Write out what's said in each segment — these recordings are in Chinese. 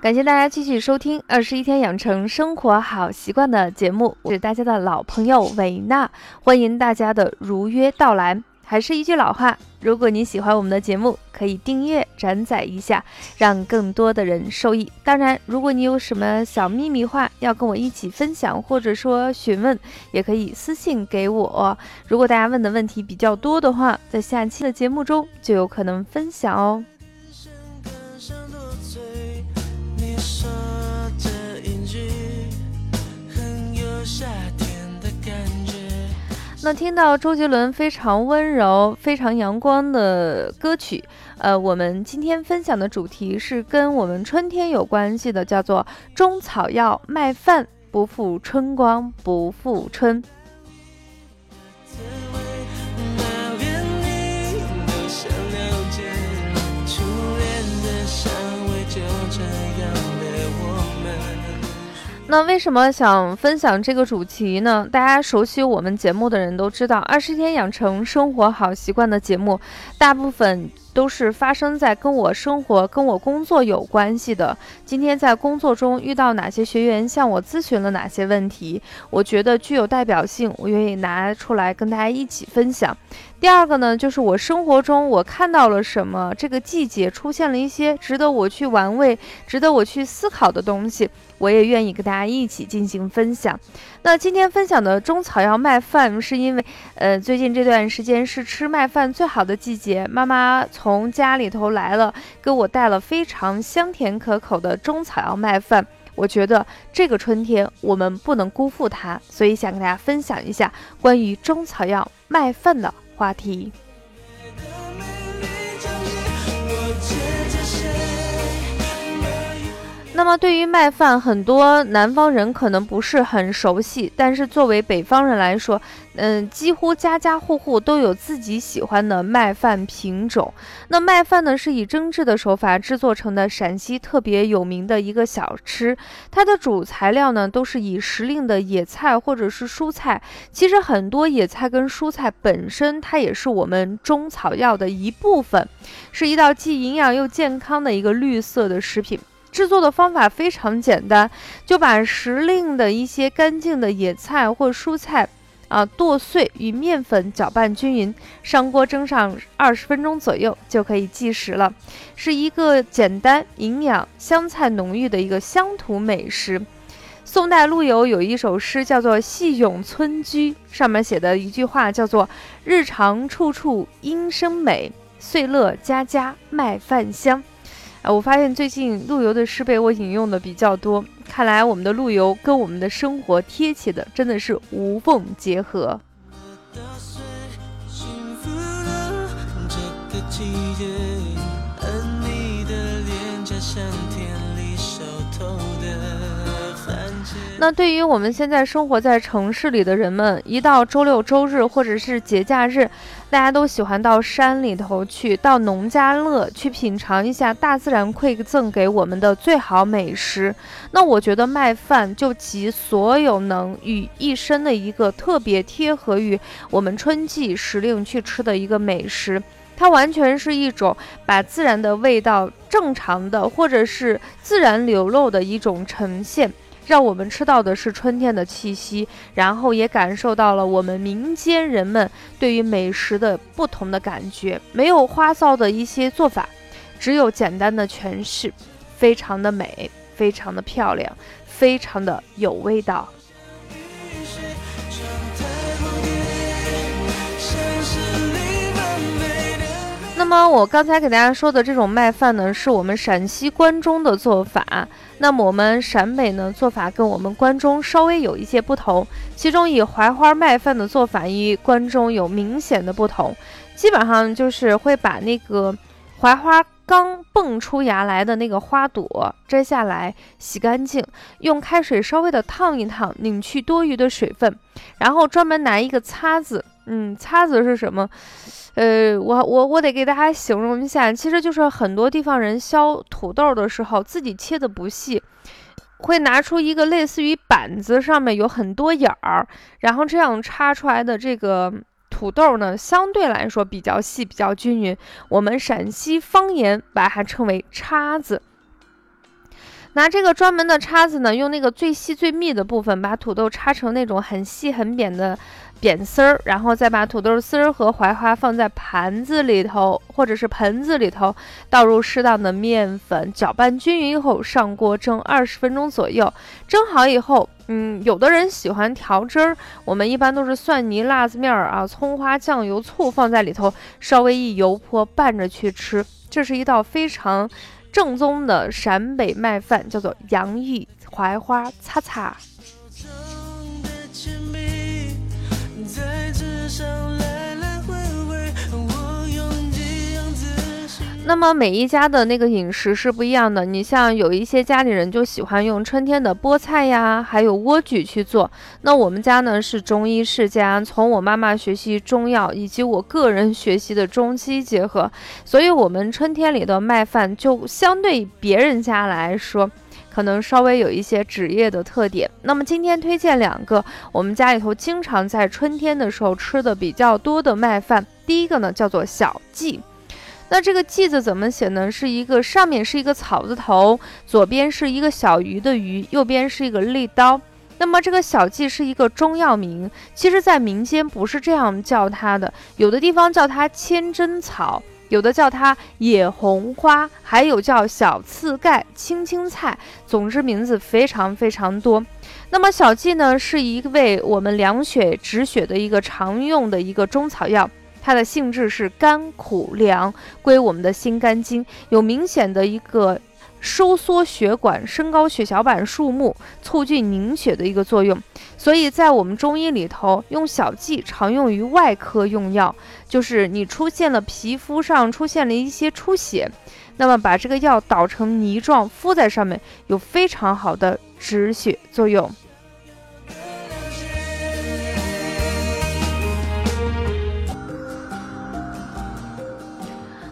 感谢大家继续收听《二十一天养成生活好习惯》的节目，我是大家的老朋友维娜，欢迎大家的如约到来。还是一句老话，如果你喜欢我们的节目，可以订阅、转载一下，让更多的人受益。当然，如果你有什么小秘密话要跟我一起分享，或者说询问，也可以私信给我。如果大家问的问题比较多的话，在下期的节目中就有可能分享哦。夏天的感觉那听到周杰伦非常温柔、非常阳光的歌曲，呃，我们今天分享的主题是跟我们春天有关系的，叫做“中草药卖饭不负春光不负春”。那为什么想分享这个主题呢？大家熟悉我们节目的人都知道，二十天养成生活好习惯的节目，大部分。都是发生在跟我生活、跟我工作有关系的。今天在工作中遇到哪些学员向我咨询了哪些问题，我觉得具有代表性，我愿意拿出来跟大家一起分享。第二个呢，就是我生活中我看到了什么，这个季节出现了一些值得我去玩味、值得我去思考的东西，我也愿意跟大家一起进行分享。那今天分享的中草药麦饭，是因为，呃，最近这段时间是吃麦饭最好的季节，妈妈从家里头来了，给我带了非常香甜可口的中草药麦饭。我觉得这个春天我们不能辜负它，所以想跟大家分享一下关于中草药麦饭的。话题。那么，对于麦饭，很多南方人可能不是很熟悉，但是作为北方人来说，嗯，几乎家家户户都有自己喜欢的麦饭品种。那麦饭呢，是以蒸制的手法制作成的陕西特别有名的一个小吃。它的主材料呢，都是以时令的野菜或者是蔬菜。其实很多野菜跟蔬菜本身，它也是我们中草药的一部分，是一道既营养又健康的一个绿色的食品。制作的方法非常简单，就把时令的一些干净的野菜或蔬菜啊剁碎，与面粉搅拌均匀，上锅蒸上二十分钟左右就可以计时了。是一个简单、营养、香菜浓郁的一个乡土美食。宋代陆游有一首诗叫做《戏咏村居》，上面写的一句话叫做“日常处处莺声美，岁乐家家麦饭香”。啊，我发现最近陆游的诗被我引用的比较多，看来我们的陆游跟我们的生活贴切的真的是无缝结合。那对于我们现在生活在城市里的人们，一到周六周日或者是节假日，大家都喜欢到山里头去，到农家乐去品尝一下大自然馈赠给我们的最好美食。那我觉得麦饭就集所有能于一身的一个特别贴合于我们春季时令去吃的一个美食，它完全是一种把自然的味道正常的或者是自然流露的一种呈现。让我们吃到的是春天的气息，然后也感受到了我们民间人们对于美食的不同的感觉。没有花哨的一些做法，只有简单的诠释，非常的美，非常的漂亮，非常的有味道。那么我刚才给大家说的这种麦饭呢，是我们陕西关中的做法。那么我们陕北呢做法跟我们关中稍微有一些不同，其中以槐花麦饭的做法与关中有明显的不同。基本上就是会把那个槐花刚蹦出芽来的那个花朵摘下来，洗干净，用开水稍微的烫一烫，拧去多余的水分，然后专门拿一个擦子，嗯，擦子是什么？呃，我我我得给大家形容一下，其实就是很多地方人削土豆的时候，自己切的不细，会拿出一个类似于板子，上面有很多眼儿，然后这样插出来的这个土豆呢，相对来说比较细，比较均匀。我们陕西方言把它称为叉子。拿这个专门的叉子呢，用那个最细最密的部分，把土豆插成那种很细很扁的。扁丝儿，然后再把土豆丝儿和槐花放在盘子里头，或者是盆子里头，倒入适当的面粉，搅拌均匀以后，上锅蒸二十分钟左右。蒸好以后，嗯，有的人喜欢调汁儿，我们一般都是蒜泥、辣子面儿啊、葱花、酱油、醋放在里头，稍微一油泼，拌着去吃。这是一道非常正宗的陕北麦饭，叫做洋芋槐花擦擦。那么每一家的那个饮食是不一样的。你像有一些家里人就喜欢用春天的菠菜呀，还有莴苣去做。那我们家呢是中医世家，从我妈妈学习中药，以及我个人学习的中西结合，所以我们春天里的麦饭就相对别人家来说，可能稍微有一些职业的特点。那么今天推荐两个我们家里头经常在春天的时候吃的比较多的麦饭。第一个呢叫做小记。那这个“记”字怎么写呢？是一个上面是一个草字头，左边是一个小鱼的鱼，右边是一个利刀。那么这个小蓟是一个中药名，其实在民间不是这样叫它的，有的地方叫它千针草，有的叫它野红花，还有叫小刺盖、青青菜，总之名字非常非常多。那么小蓟呢，是一味我们凉血止血的一个常用的一个中草药。它的性质是甘苦凉，归我们的心肝经，有明显的一个收缩血管、升高血小板数目、促进凝血的一个作用。所以在我们中医里头，用小蓟常用于外科用药，就是你出现了皮肤上出现了一些出血，那么把这个药捣成泥状敷在上面，有非常好的止血作用。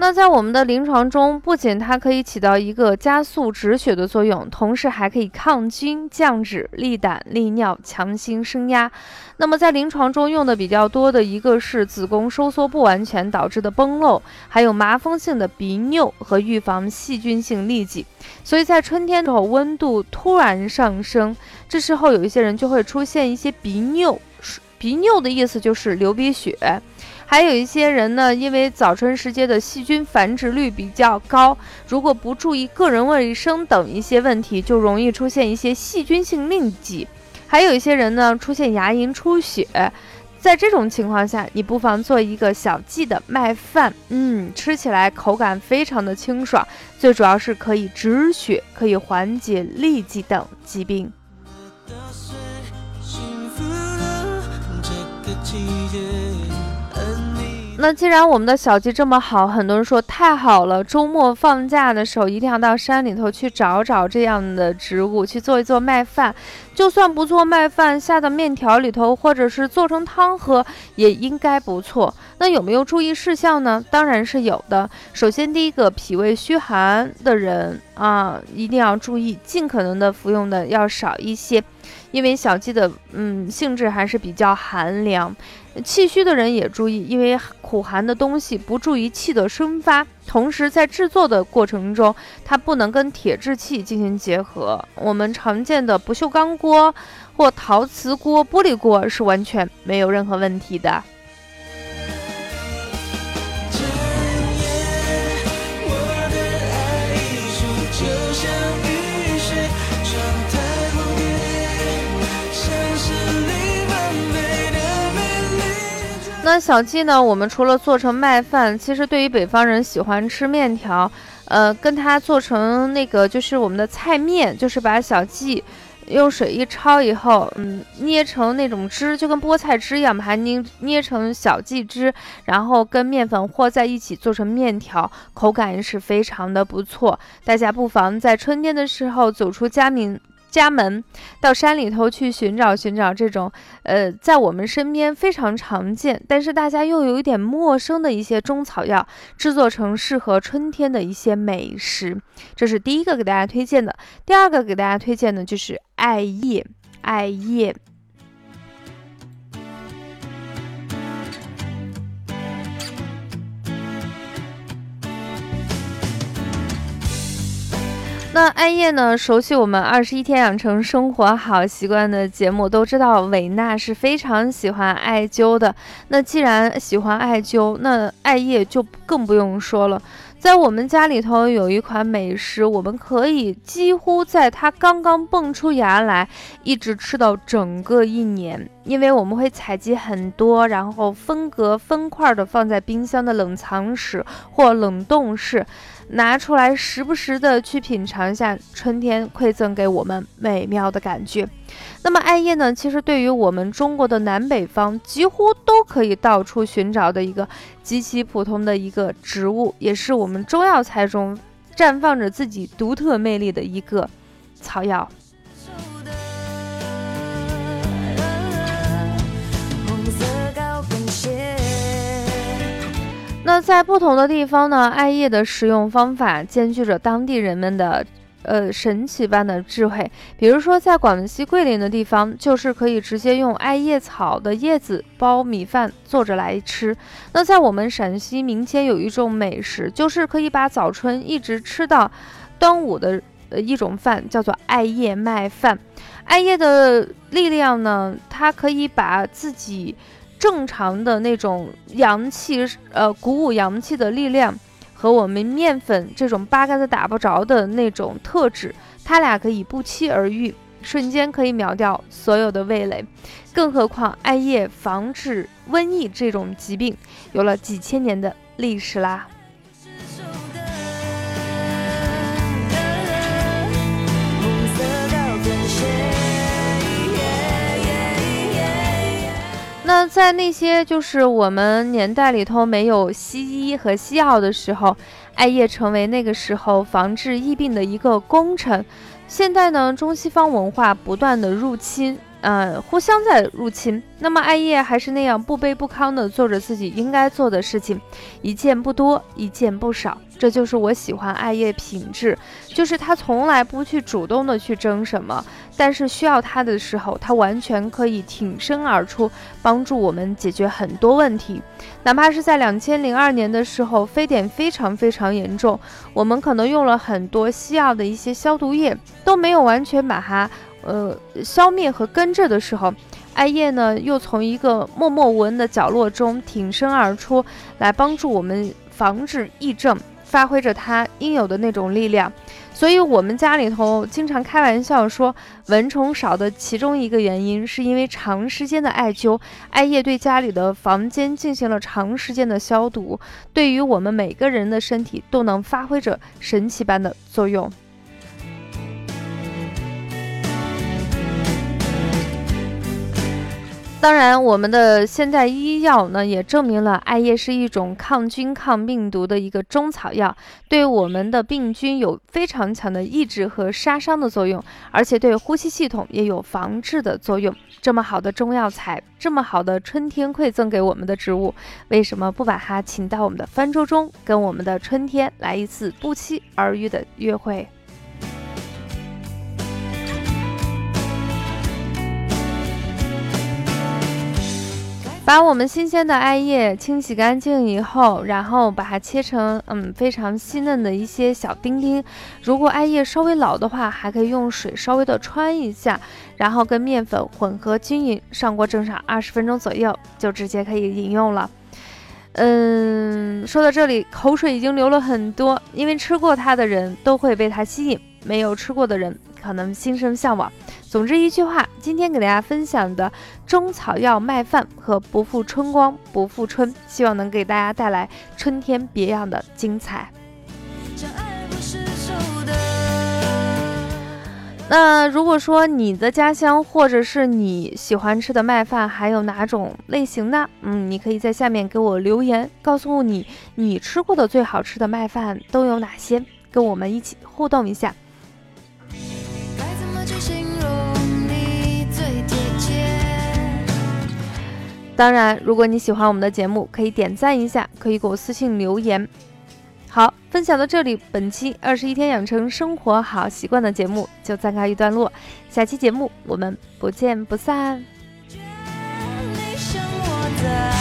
那在我们的临床中，不仅它可以起到一个加速止血的作用，同时还可以抗菌、降脂、利胆、利尿、强心升压。那么在临床中用的比较多的一个是子宫收缩不完全导致的崩漏，还有麻风性的鼻衄和预防细菌性痢疾。所以在春天之后，温度突然上升，这时候有一些人就会出现一些鼻衄，鼻衄的意思就是流鼻血。还有一些人呢，因为早春时节的细菌繁殖率比较高，如果不注意个人卫生等一些问题，就容易出现一些细菌性痢疾。还有一些人呢，出现牙龈出血，在这种情况下，你不妨做一个小剂的麦饭，嗯，吃起来口感非常的清爽，最主要是可以止血，可以缓解痢疾等疾病。那既然我们的小鸡这么好，很多人说太好了。周末放假的时候，一定要到山里头去找找这样的植物，去做一做麦饭。就算不做麦饭，下到面条里头，或者是做成汤喝，也应该不错。那有没有注意事项呢？当然是有的。首先，第一个，脾胃虚寒的人啊，一定要注意，尽可能的服用的要少一些。因为小鸡的嗯性质还是比较寒凉，气虚的人也注意，因为苦寒的东西不注意气的生发，同时在制作的过程中，它不能跟铁制器进行结合。我们常见的不锈钢锅或陶瓷锅、玻璃锅是完全没有任何问题的。那小鸡呢？我们除了做成麦饭，其实对于北方人喜欢吃面条，呃，跟它做成那个就是我们的菜面，就是把小鸡用水一焯以后，嗯，捏成那种汁，就跟菠菜汁一样，把它捏捏成小鸡汁，然后跟面粉和在一起做成面条，口感也是非常的不错。大家不妨在春天的时候走出家门。家门到山里头去寻找寻找这种，呃，在我们身边非常常见，但是大家又有一点陌生的一些中草药，制作成适合春天的一些美食。这是第一个给大家推荐的。第二个给大家推荐的就是艾叶，艾叶。那艾叶呢？熟悉我们二十一天养成生活好习惯的节目，都知道伟娜是非常喜欢艾灸的。那既然喜欢艾灸，那艾叶就更不用说了。在我们家里头有一款美食，我们可以几乎在它刚刚蹦出芽来，一直吃到整个一年，因为我们会采集很多，然后分隔分块的放在冰箱的冷藏室或冷冻室。拿出来，时不时的去品尝一下春天馈赠给我们美妙的感觉。那么艾叶呢？其实对于我们中国的南北方，几乎都可以到处寻找的一个极其普通的一个植物，也是我们中药材中绽放着自己独特魅力的一个草药。在不同的地方呢，艾叶的食用方法兼具着当地人们的呃神奇般的智慧。比如说，在广西桂林的地方，就是可以直接用艾叶草的叶子包米饭做着来吃。那在我们陕西民间有一种美食，就是可以把早春一直吃到端午的呃一种饭，叫做艾叶麦饭。艾叶的力量呢，它可以把自己。正常的那种阳气，呃，鼓舞阳气的力量，和我们面粉这种八竿子打不着的那种特质，它俩可以不期而遇，瞬间可以秒掉所有的味蕾。更何况艾叶防治瘟疫这种疾病，有了几千年的历史啦。在那些就是我们年代里头没有西医和西药的时候，艾叶成为那个时候防治疫病的一个功臣。现在呢，中西方文化不断的入侵，呃，互相在入侵。那么艾叶还是那样不卑不亢的做着自己应该做的事情，一件不多，一件不少。这就是我喜欢艾叶品质，就是他从来不去主动的去争什么，但是需要他的时候，他完全可以挺身而出，帮助我们解决很多问题。哪怕是在两千零二年的时候，非典非常非常严重，我们可能用了很多西药的一些消毒液，都没有完全把它呃消灭和根治的时候，艾叶呢又从一个默默无闻的角落中挺身而出，来帮助我们防治疫症。发挥着它应有的那种力量，所以我们家里头经常开玩笑说，蚊虫少的其中一个原因，是因为长时间的艾灸，艾叶对家里的房间进行了长时间的消毒，对于我们每个人的身体都能发挥着神奇般的作用。当然，我们的现代医药呢也证明了艾叶是一种抗菌、抗病毒的一个中草药，对我们的病菌有非常强的抑制和杀伤的作用，而且对呼吸系统也有防治的作用。这么好的中药材，这么好的春天馈赠给我们的植物，为什么不把它请到我们的饭桌中，跟我们的春天来一次不期而遇的约会？把我们新鲜的艾叶清洗干净以后，然后把它切成嗯非常细嫩的一些小丁丁。如果艾叶稍微老的话，还可以用水稍微的穿一下，然后跟面粉混合均匀，上锅蒸上二十分钟左右，就直接可以饮用了。嗯，说到这里，口水已经流了很多，因为吃过它的人都会被它吸引，没有吃过的人。可能心生向往。总之一句话，今天给大家分享的中草药麦饭和不负春光不负春，希望能给大家带来春天别样的精彩。那如果说你的家乡或者是你喜欢吃的麦饭还有哪种类型呢？嗯，你可以在下面给我留言，告诉你你吃过的最好吃的麦饭都有哪些，跟我们一起互动一下。当然，如果你喜欢我们的节目，可以点赞一下，可以给我私信留言。好，分享到这里，本期二十一天养成生活好习惯的节目就暂告一段落，下期节目我们不见不散。你我